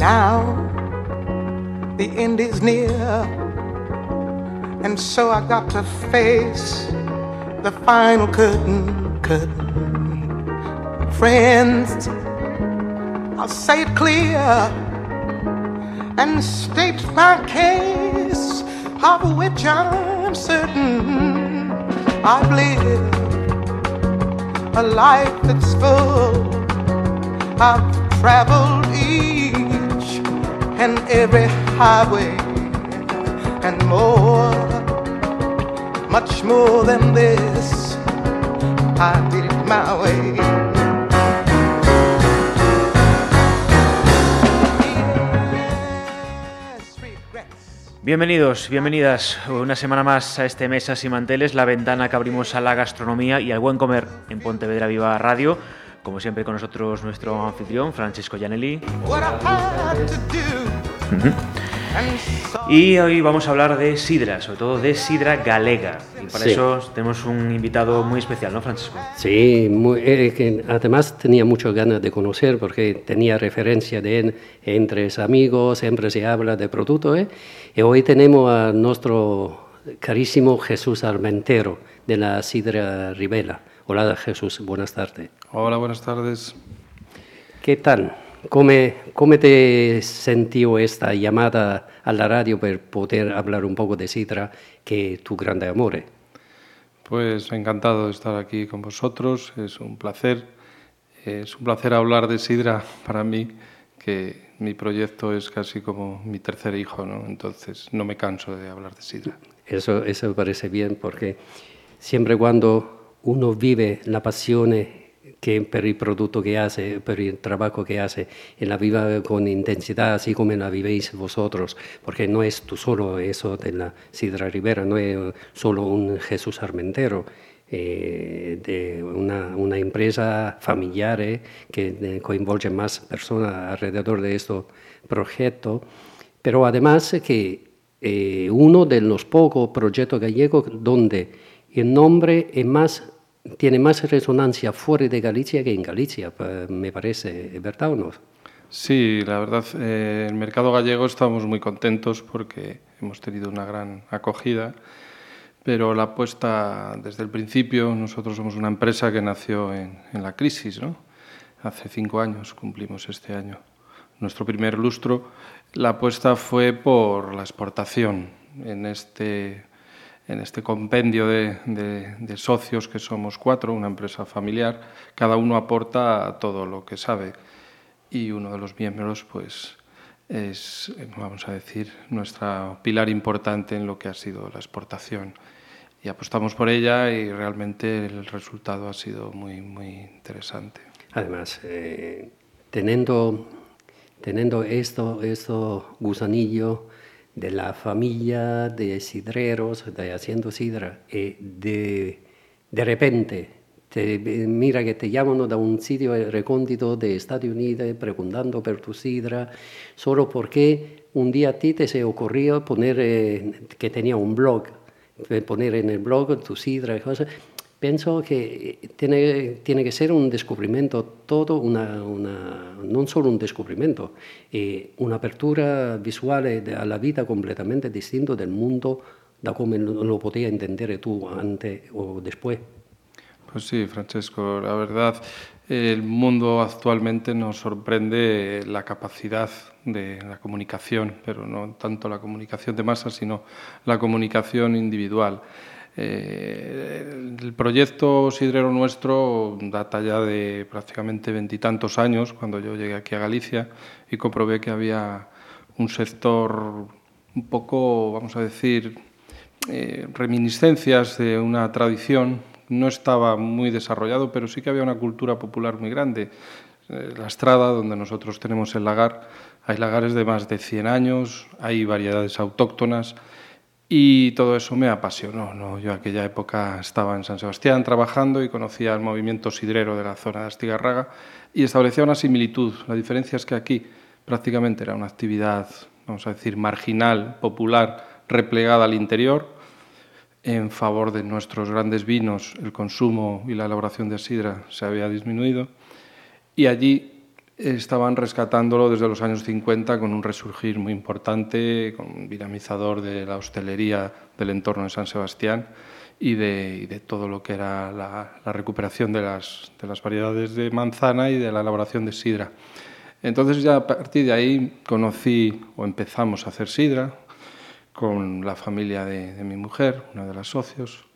Now the end is near, and so I got to face the final curtain, curtain. Friends, I'll say it clear and state my case, of which I'm certain I've lived a life that's full. I've traveled each and every highway and more, much more than this. I did it my way. Bienvenidos, bienvenidas una semana más a este Mesas y Manteles, la ventana que abrimos a la gastronomía y al buen comer en Pontevedra Viva Radio. Como siempre con nosotros nuestro anfitrión, Francisco Gianelli. Y hoy vamos a hablar de sidra, sobre todo de sidra galega. Y para eso tenemos un invitado muy especial, ¿no, Francisco? Sí, muy, eh, que además tenía muchas ganas de conocer porque tenía referencia de él entre amigos, siempre se habla de producto. ¿eh? Y hoy tenemos a nuestro carísimo Jesús Armentero de la Sidra Rivela. Hola Jesús, buenas tardes. Hola, buenas tardes. ¿Qué tal? ¿Cómo, cómo te sentió esta llamada a la radio para poder hablar un poco de Sidra, que tu grande amor? Pues encantado de estar aquí con vosotros, es un placer. Es un placer hablar de Sidra para mí, que mi proyecto es casi como mi tercer hijo, ¿no? entonces no me canso de hablar de Sidra. Eso, eso me parece bien porque siempre cuando uno vive la pasión que per el producto que hace, per el trabajo que hace, en la viva con intensidad, así como la vivéis vosotros, porque no es tú solo eso de la Sidra Rivera, no es solo un Jesús Armentero, eh, de una, empresa familiar eh, que coinvolge más personas alrededor de este proyecto, pero además que eh, uno de los pocos proyectos gallegos donde el nombre es más tiene más resonancia fuera de Galicia que en Galicia, me parece, ¿verdad o no? Sí, la verdad, eh, el mercado gallego estamos muy contentos porque hemos tenido una gran acogida, pero la apuesta desde el principio, nosotros somos una empresa que nació en, en la crisis, ¿no? Hace cinco años, cumplimos este año nuestro primer lustro, la apuesta fue por la exportación en este en este compendio de, socios que somos cuatro, una empresa familiar, cada uno aporta todo lo que sabe y uno de los miembros pues es, vamos a decir, nuestra pilar importante en lo que ha sido la exportación. Y apostamos por ella y realmente el resultado ha sido muy, muy interesante. Además, eh, teniendo, teniendo esto, esto gusanillo, de la familia de sidreros, de haciendo sidra, y de, de repente te, mira que te llaman de un sitio recóndito de Estados Unidos preguntando por tu sidra, solo porque un día a ti te se ocurrió poner, eh, que tenía un blog, poner en el blog tu sidra y cosas, Pienso que tiene, tiene que ser un descubrimiento todo, una, una, no solo un descubrimiento, eh, una apertura visual a la vida completamente distinto del mundo da como lo podía entender tú antes o después. Pues sí, Francesco, la verdad, el mundo actualmente nos sorprende la capacidad de la comunicación, pero no tanto la comunicación de masa, sino la comunicación individual. Eh, el proyecto sidrero nuestro data ya de prácticamente veintitantos años, cuando yo llegué aquí a Galicia y comprobé que había un sector un poco, vamos a decir, eh, reminiscencias de una tradición. No estaba muy desarrollado, pero sí que había una cultura popular muy grande. Eh, la Estrada, donde nosotros tenemos el lagar, hay lagares de más de 100 años, hay variedades autóctonas y todo eso me apasionó. ¿no? Yo aquella época estaba en San Sebastián trabajando y conocía el movimiento sidrero de la zona de Astigarraga y establecía una similitud. La diferencia es que aquí prácticamente era una actividad, vamos a decir, marginal, popular, replegada al interior, en favor de nuestros grandes vinos, el consumo y la elaboración de sidra se había disminuido y allí estaban rescatándolo desde los años 50 con un resurgir muy importante, con un dinamizador de la hostelería del entorno de San Sebastián y de, todo lo que era la, recuperación de las, de las, variedades de manzana y de la elaboración de sidra. Entonces ya a partir de ahí conocí o empezamos a hacer sidra con la familia de, de mi mujer, una de las socios,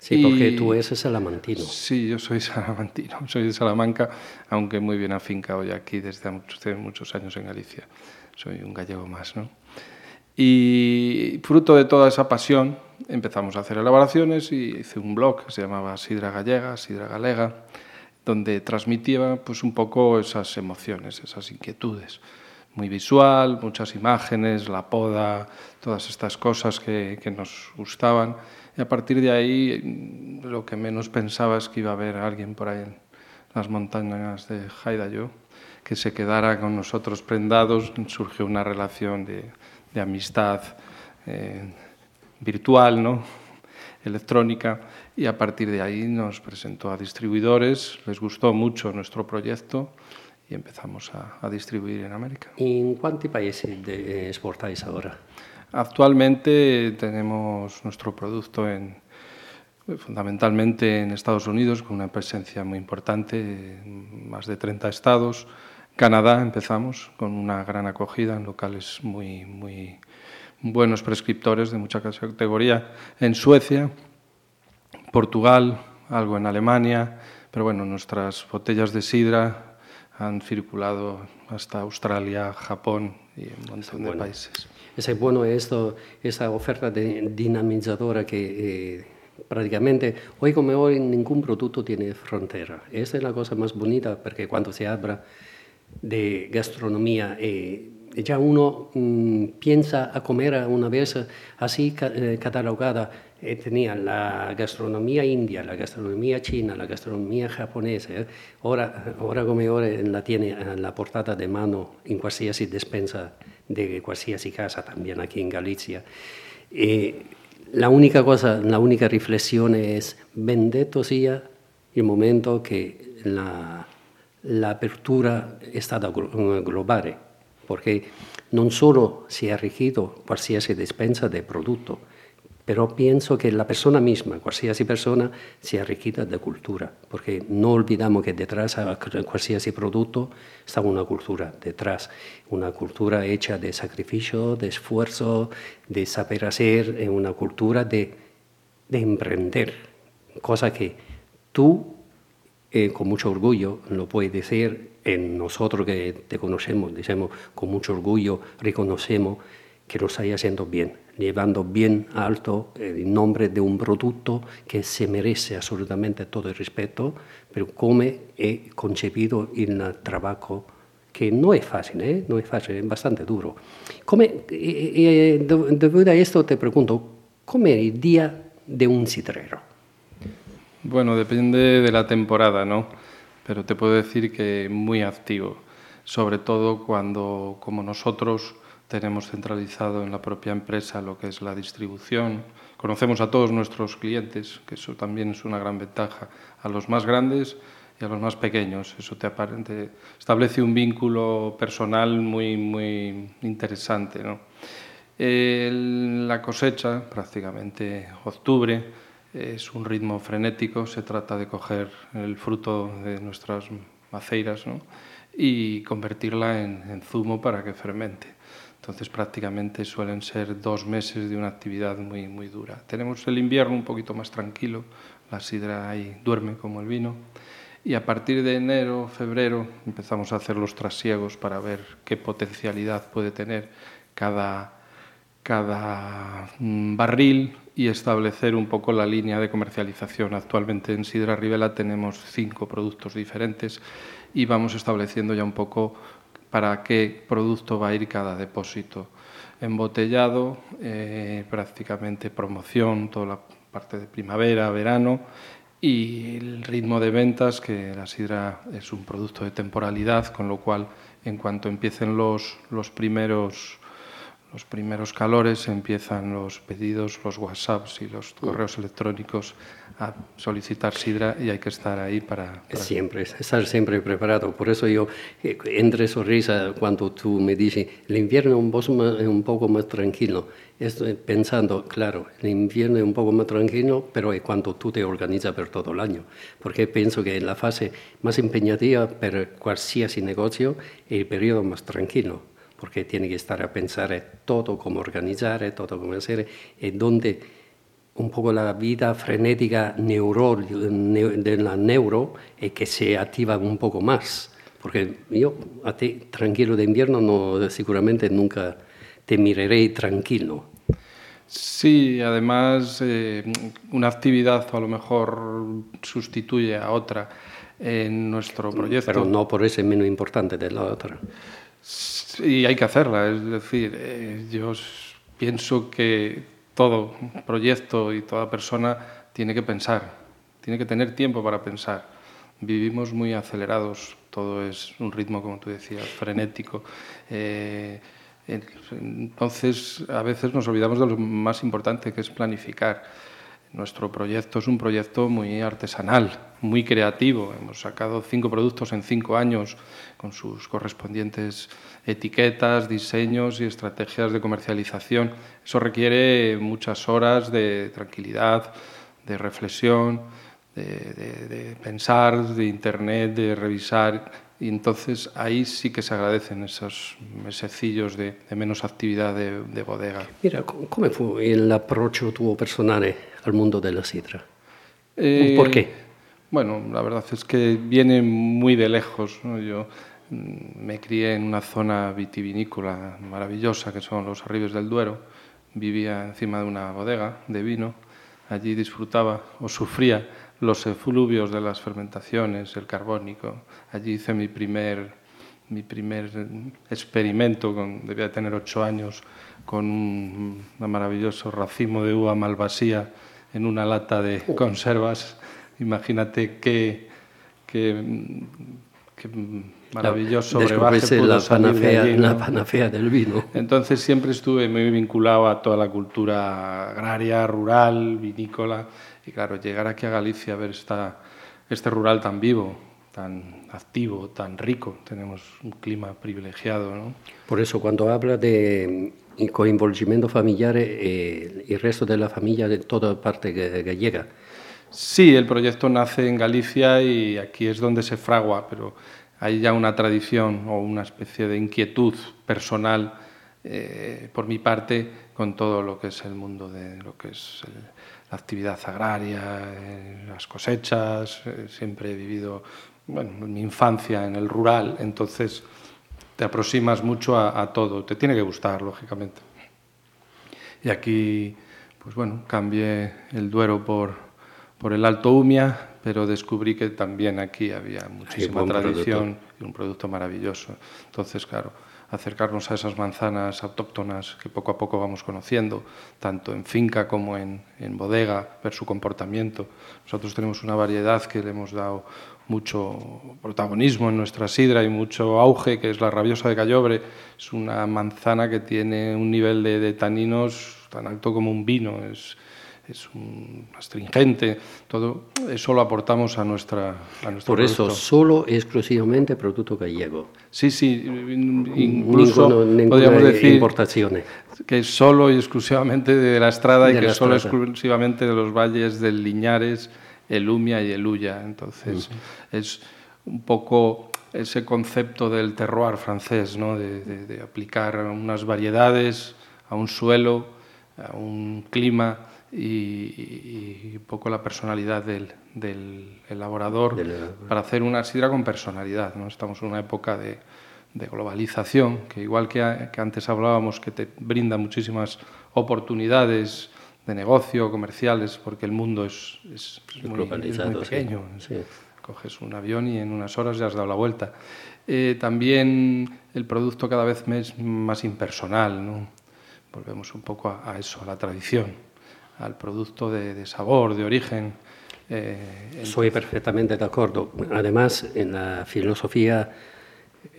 Sí, porque tú eres salamantino. Sí, yo soy salamantino, soy de Salamanca, aunque muy bien afincado ya aquí desde muchos, muchos años en Galicia. Soy un gallego más, ¿no? Y fruto de toda esa pasión empezamos a hacer elaboraciones y hice un blog que se llamaba Sidra Gallega, Sidra Galega, donde transmitía pues un poco esas emociones, esas inquietudes. Muy visual, muchas imágenes, la poda, todas estas cosas que, nos gustaban y a partir de ahí, lo que menos pensaba es que iba a haber alguien por ahí en las montañas de Haidayo que se quedara con nosotros prendados. Surgió una relación de, de amistad eh, virtual, ¿no? electrónica, y a partir de ahí nos presentó a distribuidores, les gustó mucho nuestro proyecto y empezamos a, a distribuir en América. ¿En cuántos países exportáis ahora? Actualmente tenemos nuestro producto en, fundamentalmente en Estados Unidos, con una presencia muy importante, en más de 30 estados. Canadá empezamos con una gran acogida en locales muy, muy buenos prescriptores de mucha categoría. En Suecia, Portugal, algo en Alemania, pero bueno, nuestras botellas de sidra han circulado hasta Australia, Japón y un montón de países. Es bueno esto, esa oferta de dinamizadora que eh, prácticamente hoy como hoy ningún producto tiene frontera. Esa es la cosa más bonita porque cuando se habla de gastronomía, eh, ya uno mm, piensa a comer una vez así eh, catalogada. Tenía la gastronomía india, la gastronomía china, la gastronomía japonesa. Ahora, ahora como ahora la tiene en la portada de mano en cualquier despensa de cualquier casa, también aquí en Galicia. Eh, la única cosa, la única reflexión es, bendito sea el momento que la, la apertura è stata globale, porque non solo si è arricchito qualsiasi despensa del prodotto, pero pienso que la persona misma, cualquier persona, se arriquita de cultura, porque no olvidamos que detrás de cualquier producto está una cultura detrás, una cultura hecha de sacrificio, de esfuerzo, de saber hacer, una cultura de, de emprender, cosa que tú eh, con mucho orgullo lo puedes decir en nosotros que te conocemos, decimos con mucho orgullo, reconocemos que lo está haciendo bien, llevando bien alto el nombre de un producto que se merece absolutamente todo el respeto, pero como he concebido el trabajo que no es fácil, ¿eh? no es fácil, es bastante duro. Come, eh, eh, debido a esto te pregunto, ¿cómo es el día de un citrero? Bueno, depende de la temporada, ¿no? Pero te puedo decir que muy activo, sobre todo cuando, como nosotros, tenemos centralizado en la propia empresa lo que es la distribución. Conocemos a todos nuestros clientes, que eso también es una gran ventaja, a los más grandes y a los más pequeños. Eso te establece un vínculo personal muy, muy interesante. la cosecha, prácticamente octubre, es un ritmo frenético, se trata de coger el fruto de nuestras maceiras y convertirla en zumo para que fermente. Entonces prácticamente suelen ser dos meses de una actividad muy, muy dura. Tenemos el invierno un poquito más tranquilo, la sidra ahí duerme como el vino. Y a partir de enero, febrero, empezamos a hacer los trasiegos para ver qué potencialidad puede tener cada, cada mm, barril y establecer un poco la línea de comercialización. Actualmente en Sidra Rivela tenemos cinco productos diferentes y vamos estableciendo ya un poco para qué producto va a ir cada depósito. Embotellado, eh, prácticamente promoción, toda la parte de primavera, verano y el ritmo de ventas, que la sidra es un producto de temporalidad, con lo cual en cuanto empiecen los, los primeros los primeros calores empiezan los pedidos, los WhatsApps y los correos electrónicos a solicitar sidra y hay que estar ahí para, Siempre, estar siempre preparado. Por eso yo eh, entre sonrisa cuando tú me dices, el invierno es un, poco más tranquilo. Estoy pensando, claro, el invierno es un poco más tranquilo, pero es cuando tú te organizas por todo el año. Porque pienso que en la fase más empeñativa para cualquier negocio es el periodo más tranquilo porque tiene que estar a pensar todo cómo organizar, todo cómo hacer, y donde un poco la vida frenética neuro, de la neuro es que se activa un poco más. Porque yo, a ti, tranquilo de invierno, no, seguramente nunca te miraré tranquilo. Sí, además eh, una actividad a lo mejor sustituye a otra en nuestro proyecto. Pero no por eso es menos importante de la otra. Y hay que hacerla, es decir, eh, yo pienso que todo proyecto y toda persona tiene que pensar, tiene que tener tiempo para pensar. Vivimos muy acelerados, todo es un ritmo, como tú decías, frenético. Eh, entonces, a veces nos olvidamos de lo más importante, que es planificar. Nuestro proyecto es un proyecto muy artesanal, muy creativo. Hemos sacado cinco productos en cinco años con sus correspondientes etiquetas, diseños y estrategias de comercialización. Eso requiere muchas horas de tranquilidad, de reflexión, de, pensar, de internet, de revisar. Y entonces ahí sí que se agradecen esos mesecillos de, menos actividad de, bodega. Mira, ¿cómo fue el approach tuvo personal al mundo de la sidra? Eh, ¿Por qué? Bueno, la verdad es que viene muy de lejos. Yo mm, me crié en una zona vitivinícola maravillosa que son los Arribes del Duero. Vivía encima de una bodega de vino. Allí disfrutaba o sufría los efluvios de las fermentaciones, el carbónico. Allí hice mi primer, mi primer experimento, con, debía tener ocho años, con un, maravilloso racimo de uva malvasía en una lata de conservas. Imagínate qué, qué, maravilloso brebaje la panacea, la panacea del vino. Entonces siempre estuve muy vinculado a toda la cultura agraria, rural, vinícola. Y claro, llegar aquí a Galicia a ver esta, este rural tan vivo, tan activo, tan rico, tenemos un clima privilegiado. ¿no? Por eso cuando habla de coinvolgimiento familiar, eh, el resto de la familia de toda parte gallega. Sí, el proyecto nace en Galicia y aquí es donde se fragua, pero hay ya una tradición o una especie de inquietud personal eh, por mi parte con todo lo que es el mundo de lo que es la actividad agraria, eh, las cosechas. siempre he vivido bueno, mi infancia en el rural, entonces te aproximas mucho a, todo. Te tiene que gustar, lógicamente. Y aquí, pues bueno, cambié el Duero por, por el Alto Umia, pero descubrí que también aquí había muchísima tradición y un producto maravilloso. Entonces, claro, acercarnos a esas manzanas autóctonas que poco a poco vamos conociendo, tanto en finca como en, en bodega, ver su comportamiento. Nosotros tenemos una variedad que le hemos dado mucho protagonismo en nuestra sidra y mucho auge, que es la rabiosa de Callobre. Es una manzana que tiene un nivel de, taninos tan alto como un vino, es, es un astringente, todo eso lo aportamos a nuestra a nuestro Por eso, solo exclusivamente producto gallego. Sí, sí, incluso podríamos decir importaciones. que solo y exclusivamente de la Estrada y que solo exclusivamente de los valles del Liñares el Umia y el Uya. Entonces, es un poco ese concepto del terroir francés, ¿no? de, aplicar unas variedades a un suelo, a un clima y, un poco la personalidad del, elaborador para hacer una sidra con personalidad. ¿no? Estamos en una época de, globalización, que igual que, que, antes hablábamos, que te brinda muchísimas oportunidades de negocio, comerciales, porque el mundo es, es, muy, pequeño. Coges un avión y en unas horas ya has dado la vuelta. Eh, también el producto cada vez es más impersonal. ¿no? Volvemos un poco a, eso, a la tradición, al producto de, sabor, de origen. Eh, Soy perfectamente de acuerdo. Además, en la filosofía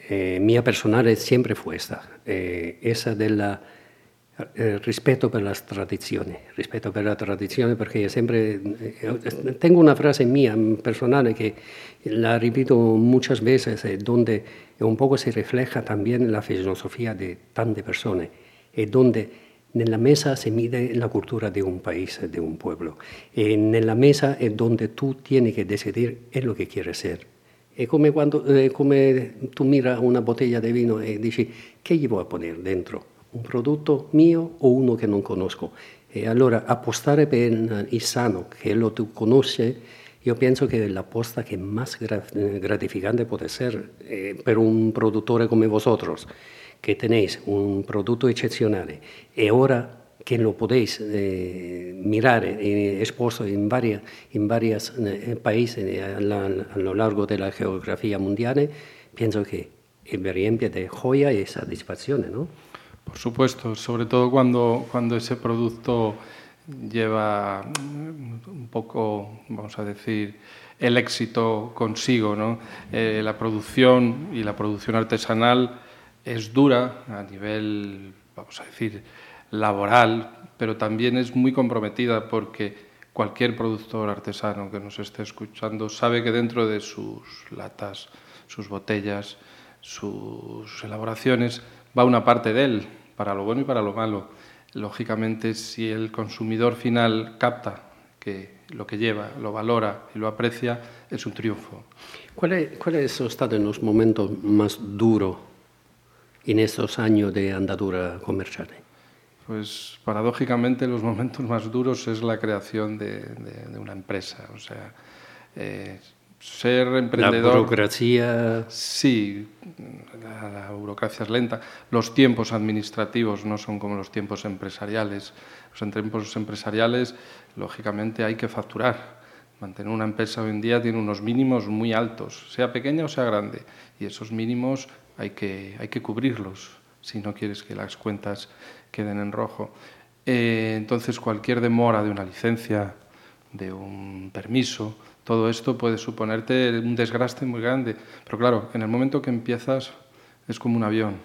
eh, mía personal siempre fue esta, esa de la eh, rispetto per la tradizione, rispetto per la tradizione perché sempre eh, tengo una frase mia personale che la repito muchas veces eh, donde un poco se refleja también la filosofía de tantas personas e donde nella mesa si mide la cultura di un paese, di un pueblo. E nella mesa è dove tu tieni che decidere è lo che quieres ser. È come quando eh, come tu mira una bottiglia di vino e dici che gli vuoi poner dentro? Un prodotto mio o uno che non conosco? E allora appostare per il sano, che lo tu conosci, io penso che l'apposta che más gratificante può essere eh, per un produttore come vosotros que tenéis un producto excepcional y ahora que lo podéis eh, mirar eh, varios en varias, eh, a, la, a, lo largo de la geografía mundial, pienso que es de joya y satisfacción, ¿no? Por supuesto, sobre todo cuando, cuando ese producto lleva un poco, vamos a decir, el éxito consigo, ¿no? Eh, la producción y la producción artesanal es dura a nivel, vamos a decir, laboral, pero también es muy comprometida porque cualquier productor artesano que nos esté escuchando sabe que dentro de sus latas, sus botellas, sus elaboraciones, va una parte de él, para lo bueno y para lo malo. Lógicamente, si el consumidor final capta que lo que lleva, lo valora y lo aprecia, es un triunfo. ¿Cuáles han estado en los momentos más duros en estos años de andadura comercial? Pues paradójicamente los momentos más duros es la creación de, una empresa. O sea, eh, ser emprendedor. La burocracia. Sí, la, burocracia es lenta. Los tiempos administrativos no son como los tiempos empresariales. Los tiempos empresariales, lógicamente, hay que facturar. Mantener una empresa hoy en día tiene unos mínimos muy altos, sea pequeña o sea grande, y esos mínimos hay que, hay que cubrirlos si no quieres que las cuentas queden en rojo. Eh, entonces, cualquier demora de una licencia, de un permiso, todo esto puede suponerte un desgaste muy grande. Pero claro, en el momento que empiezas es como un avión.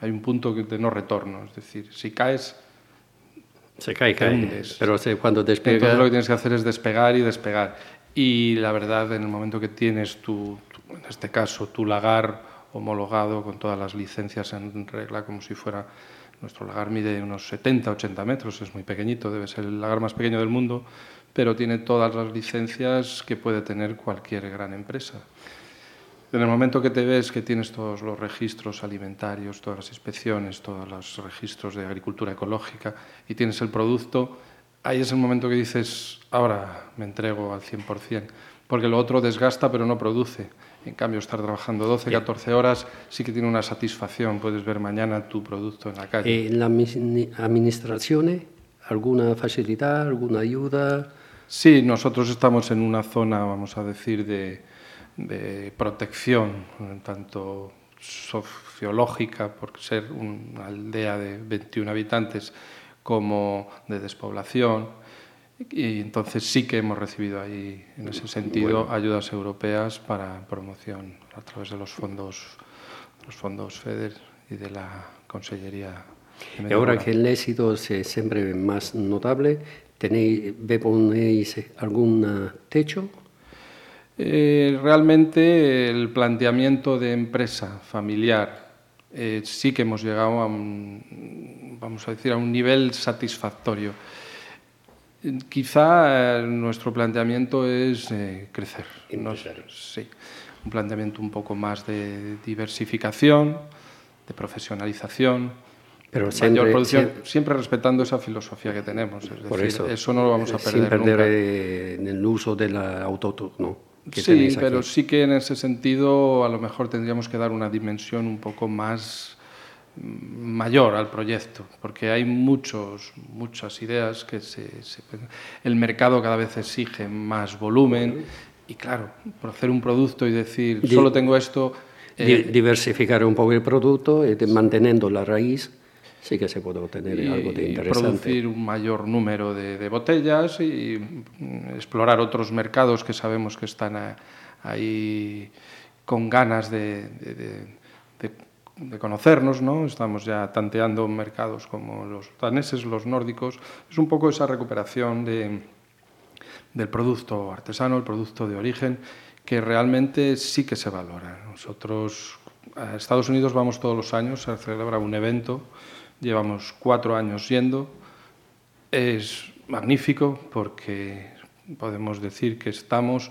Hay un punto de no retorno. Es decir, si caes... Se cae, cae. Pero cuando despegas... Entonces lo que tienes que hacer es despegar y despegar. Y la verdad, en el momento que tienes tu en este caso, tu lagar homologado con todas las licencias en regla, como si fuera nuestro lagar mide unos 70, 80 metros, es muy pequeñito, debe ser el lagar más pequeño del mundo, pero tiene todas las licencias que puede tener cualquier gran empresa. En el momento que te ves que tienes todos los registros alimentarios, todas las inspecciones, todos los registros de agricultura ecológica y tienes el producto, ahí es el momento que dices, ahora me entrego al 100%, porque lo otro desgasta pero no produce. En cambio, estar trabajando 12, 14 horas sí que tiene una satisfacción. Puedes ver mañana tu producto en la calle. ¿En la administración alguna facilidad, alguna ayuda? Sí, nosotros estamos en una zona, vamos a decir, de, de protección, tanto sociológica, por ser una aldea de 21 habitantes, como de despoblación y entonces sí que hemos recibido ahí, en ese sentido, ayudas europeas para promoción a través de los fondos, los fondos FEDER y de la Consellería. y ahora que el éxito es siempre más notable, ¿tenéis, ¿ponéis algún techo? Eh, realmente el planteamiento de empresa familiar eh, sí que hemos llegado a un, vamos a decir, a un nivel satisfactorio. Quizá eh, nuestro planteamiento es eh, crecer. sí, un planteamiento un poco más de diversificación, de profesionalización, pero siempre, mayor producción, siempre, respetando esa filosofía que tenemos. Es por decir, eso, no lo vamos a perder. Sin perder en el uso del autótono. sí, pero sí que en ese sentido a lo mejor tendríamos que dar una dimensión un poco más mayor al proyecto, porque hay muchos, muchas ideas que se, el mercado cada vez exige más volumen y claro, por hacer un producto y decir solo tengo esto... Eh, diversificar un poco el producto, eh, manteniendo la raíz, sí que se puede obtener algo de interesante. Producir un mayor número de, botellas y mm, explorar otros mercados que sabemos que están ahí con ganas de de conocernos, ¿no? Estamos ya tanteando mercados como los daneses, los nórdicos. Es un poco esa recuperación de, del producto artesano, el producto de origen, que realmente sí que se valora. Nosotros a Estados Unidos vamos todos los años, se celebra un evento, llevamos cuatro años yendo. Es magnífico porque podemos decir que estamos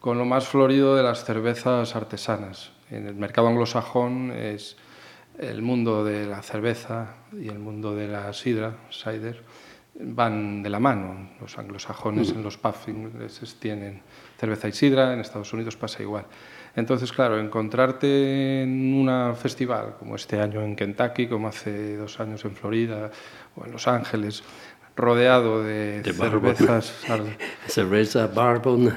con lo más florido de las cervezas artesanas en el mercado anglosajón es el mundo de la cerveza y el mundo de la sidra, cider, van de la mano. Los anglosajones en los pubs ingleses tienen cerveza y sidra, en Estados Unidos pasa igual. Entonces, claro, encontrarte en un festival como este año en Kentucky, como hace dos años en Florida o en Los Ángeles, rodeado de, cervezas. Cerveza, bourbon.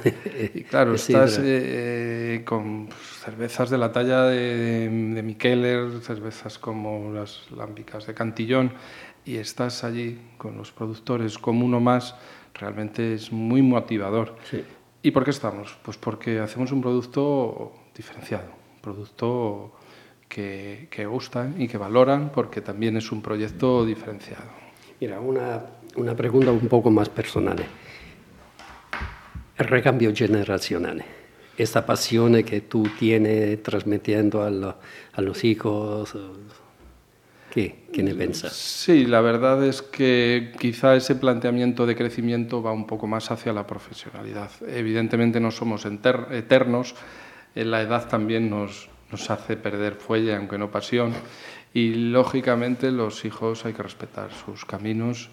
y claro, estás eh, con cervezas de la talla de, de Mikeller, cervezas como las lámbicas de Cantillón, y estás allí con los productores como uno más, realmente es muy motivador. ¿Y por qué estamos? Pues porque hacemos un producto diferenciado, un producto que, que gusta y que valoran, porque también es un proyecto diferenciado. Mira, una, una pregunta un poco más personal. El recambio generacional, esta pasión que tú tienes transmitiendo a, los hijos, ¿qué, ¿qué me piensas? Sí, la verdad es que quizá ese planteamiento de crecimiento va un poco más hacia la profesionalidad. Evidentemente no somos eternos, en la edad también nos, nos hace perder fuelle, aunque no pasión y lógicamente los hijos hay que respetar sus caminos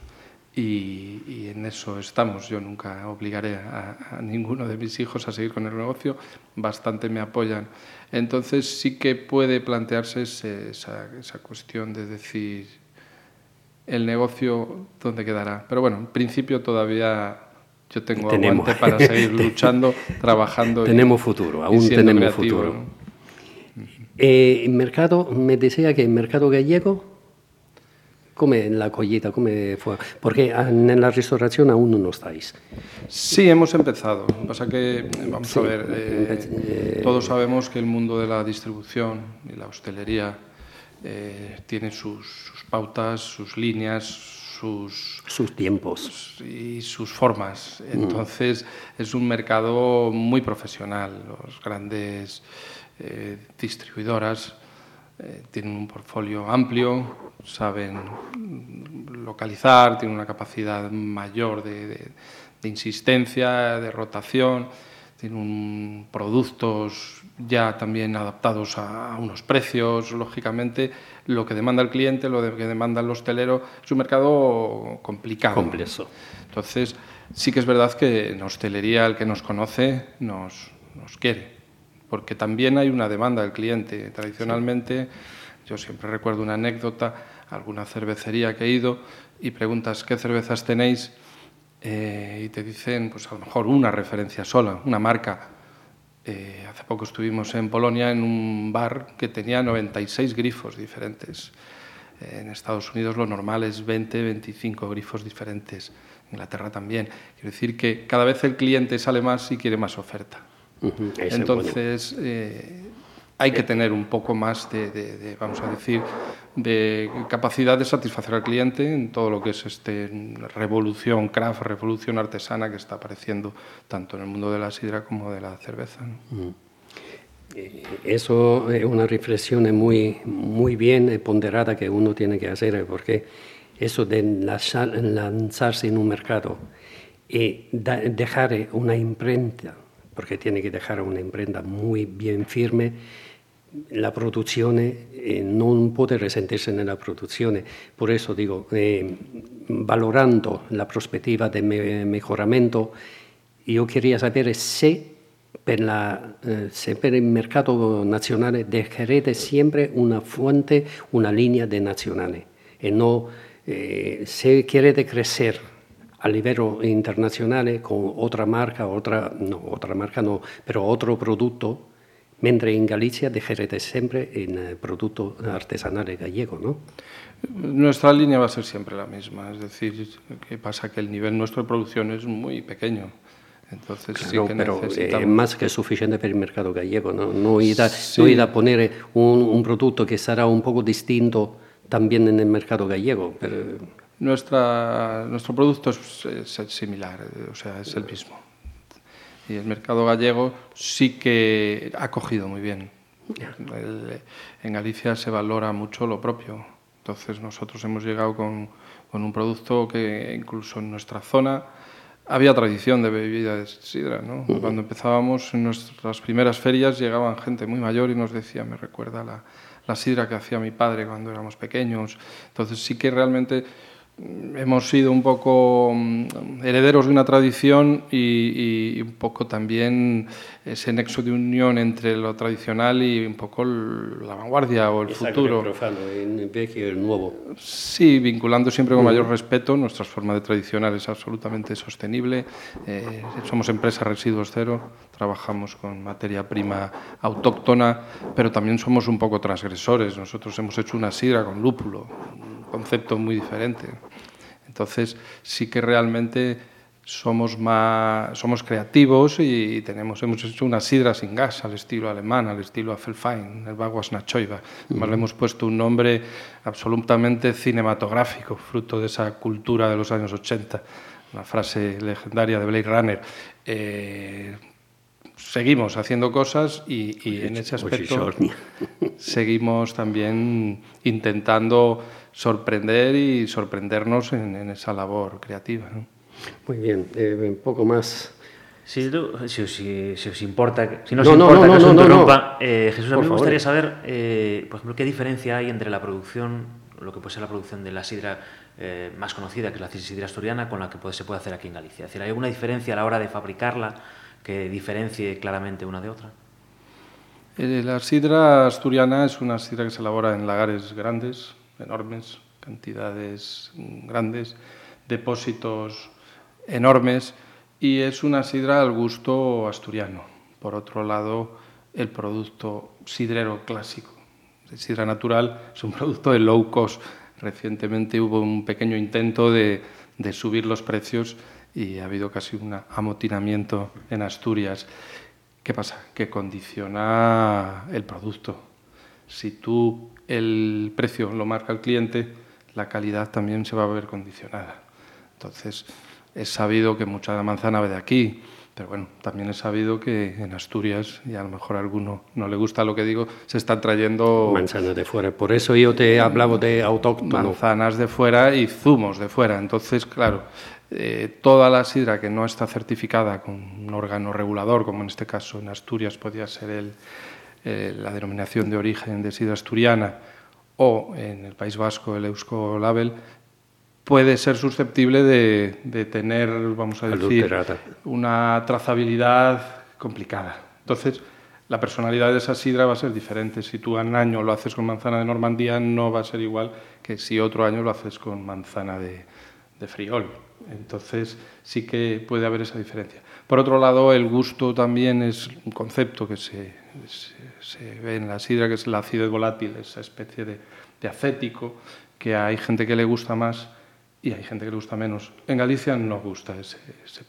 y, en eso estamos. Yo nunca obligaré a, ninguno de mis hijos a seguir con el negocio, bastante me apoyan. Entonces sí que puede plantearse esa, esa cuestión de decir el negocio dónde quedará. Pero bueno, en principio todavía yo tengo aguante para seguir luchando, trabajando. Tenemos futuro, aún tenemos futuro. Eh, el mercado, me decía que el mercado gallego, come la collita, come fue, porque en la restauración aún no estáis. Sí, hemos empezado. Pasa que, vamos a ver, eh, eh, todos sabemos que el mundo de la distribución y la hostelería tiene sus, sus, pautas, sus líneas, sus, sus tiempos y sus formas. Mm. Entonces, es un mercado muy profesional. Los grandes eh, distribuidoras eh, tienen un portfolio amplio, saben localizar, tienen una capacidad mayor de, insistencia, de rotación, tienen productos ya también adaptados a, unos precios, lógicamente lo que demanda el cliente, lo que demanda el hostelero, es un mercado complicado. Complejo. Entonces, sí que es verdad que en hostelería el que nos conoce nos, nos quiere porque también hay una demanda del cliente. Tradicionalmente, yo siempre recuerdo una anécdota, alguna cervecería que he ido y preguntas qué cervezas tenéis eh, y te dicen, pues a lo mejor una referencia sola, una marca. Eh, hace poco estuvimos en Polonia en un bar que tenía 96 grifos diferentes. en Estados Unidos lo normal es 20, 25 grifos diferentes. En Inglaterra también. Quiero decir que cada vez el cliente sale más y quiere más oferta. Entonces, eh, hay que tener un poco más de, vamos a decir, de capacidad de satisfacer al cliente en todo lo que es este revolución craft, revolución artesana que está apareciendo tanto en el mundo de la sidra como de la cerveza. Eh, eso es una reflexión muy, muy bien ponderada que uno tiene que hacer, porque eso de lanzarse en un mercado y dejar una imprenta porque tiene que dejar una imprenta muy bien firme. La producción eh, no puede resentirse en la producción. Por eso digo, eh, valorando la perspectiva de mejoramiento, yo quería saber si per, la, eh, se per il mercato nazionale dejarete una fuente, una línea de nazionale e non eh, se querete crecer a livello internazionale con otra marca, otra, no, otra marca no, pero otro producto, mentre in Galicia dejarete siempre en eh, producto artesanal gallego, ¿no? Nuestra línea va a ser siempre la misma, es decir, que pasa que el nivel nuestro de producción es muy pequeño. Entonces sí Claro, que pero necesitamos... è más che sufficiente per il mercato gallego. No? Noi, da, Sì. noi da ponere un, un prodotto che sarà un poco distinto también nel mercato gallego. per- Nuestra, nuestro producto es, es similar, o sea, es el mismo. Y el mercado gallego sí que ha cogido muy bien. El- en Galicia se valora mucho lo propio. Entonces nosotros hemos llegado con, con un producto que incluso en nuestra zona había tradición de bebida de sidra. ¿no? Cuando empezábamos en nuestras primeras ferias llegaban gente muy mayor y nos decía, me recuerda la, la sidra que hacía mi padre cuando éramos pequeños. Entonces sí que realmente hemos sido un poco mm, herederos de una tradición y, y un poco también ese nexo de unión entre lo tradicional y un poco el- la vanguardia o el futuro. profano, il vecchio e il nuovo. Sí, vinculando siempre con mayor respeto. Nuestra forma de tradicional es absolutamente sostenible. Eh, somos empresa residuos cero, trabajamos con materia prima autóctona, pero también somos un poco transgresores. Nosotros hemos hecho una sidra con lúpulo, concepto muy diferente. Entonces, sí que realmente somos más somos creativos y tenemos hemos hecho una sidra sin gas al estilo alemán, al estilo Affelfein, el Baguas Nachoiva. Además, le hemos puesto un nombre absolutamente cinematográfico, fruto de esa cultura de los años 80, una frase legendaria de Blade Runner. Eh, seguimos haciendo cosas y, y en ese aspecto seguimos también intentando sorprender y sorprendernos en, en esa labor creativa. ¿no? Muy bien, eh, un poco más. Si, tú- si, os- si- si os importa, si no, No, importa no, que os no, no, interrumpa, eh, Jesús, a mí me gustaría saber, eh, por ejemplo, qué diferencia hay entre la producción, lo que puede ser la producción de la sidra eh, más conocida, que es la sidra asturiana, con la que puede- se puede hacer aquí en Galicia. Es decir, ¿hay alguna diferencia a la hora de fabricarla que diferencie claramente una de otra? Eh, la sidra asturiana es una sidra que se elabora en lagares grandes, enormes, cantidades grandes, depósitos enormes y es una sidra al gusto asturiano. Por otro lado, el producto sidrero clásico de sidra natural es un producto de low cost. Recientemente hubo un pequeño intento de, de subir los precios y ha habido casi un amotinamiento en Asturias. ¿Qué pasa? Que condiciona el producto. Si tú el precio lo marca el cliente, la calidad también se va a ver condicionada. Entonces, es sabido que mucha de la manzana va de aquí, pero bueno, también es sabido que en Asturias, y a lo mejor a alguno no le gusta lo que digo, se están trayendo Manzana de fuera. Por eso yo te hablaba de autóctono. manzanas de fuera y zumos de fuera. Entonces, claro, eh, toda la sidra que no está certificada con un órgano regulador, como en este caso en Asturias podía ser el, eh, la denominación de origen de sidra asturiana, o en el País Vasco el Eusko Label, puede ser susceptible de, de tener, vamos a decir, Adulterada. una trazabilidad complicada. Entonces, la personalidad de esa sidra va a ser diferente. Si tú un año lo haces con manzana de Normandía, no va a ser igual que si otro año lo haces con manzana de, de Friol. Entonces, sí que puede haber esa diferencia. Por otro lado, el gusto también es un concepto que se, se, ve en la sidra, que es el ácido volátil, esa especie de, de acético, que hay gente que le gusta más y hay gente que le gusta menos. En Galicia no gusta ese,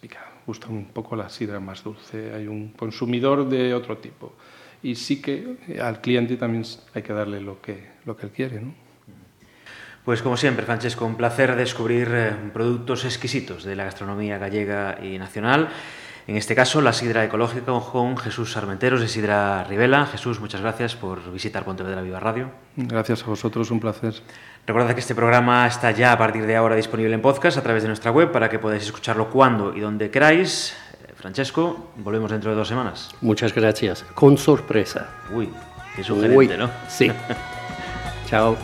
picado, gusta un poco la sidra más dulce, hay un consumidor de otro tipo. Y sí que al cliente también hay que darle lo que, lo que él quiere. ¿no? Pues como siempre, Francesco, un placer descubrir eh, productos exquisitos de la gastronomía gallega y nacional. En este caso, la sidra ecológica con Jesús Sarmenteros de Sidra Rivela. Jesús, muchas gracias por visitar Pontevedra Viva Radio. Gracias a vosotros, un placer. Recuerda que este programa está ya a partir de ahora disponible en podcast a través de nuestra web para que podáis escucharlo cuando y donde queráis. Eh, Francesco, volvemos dentro de dos semanas. Muchas gracias. Con sorpresa. Uy, qué sugerente, Uy, ¿no? Sí. Chao.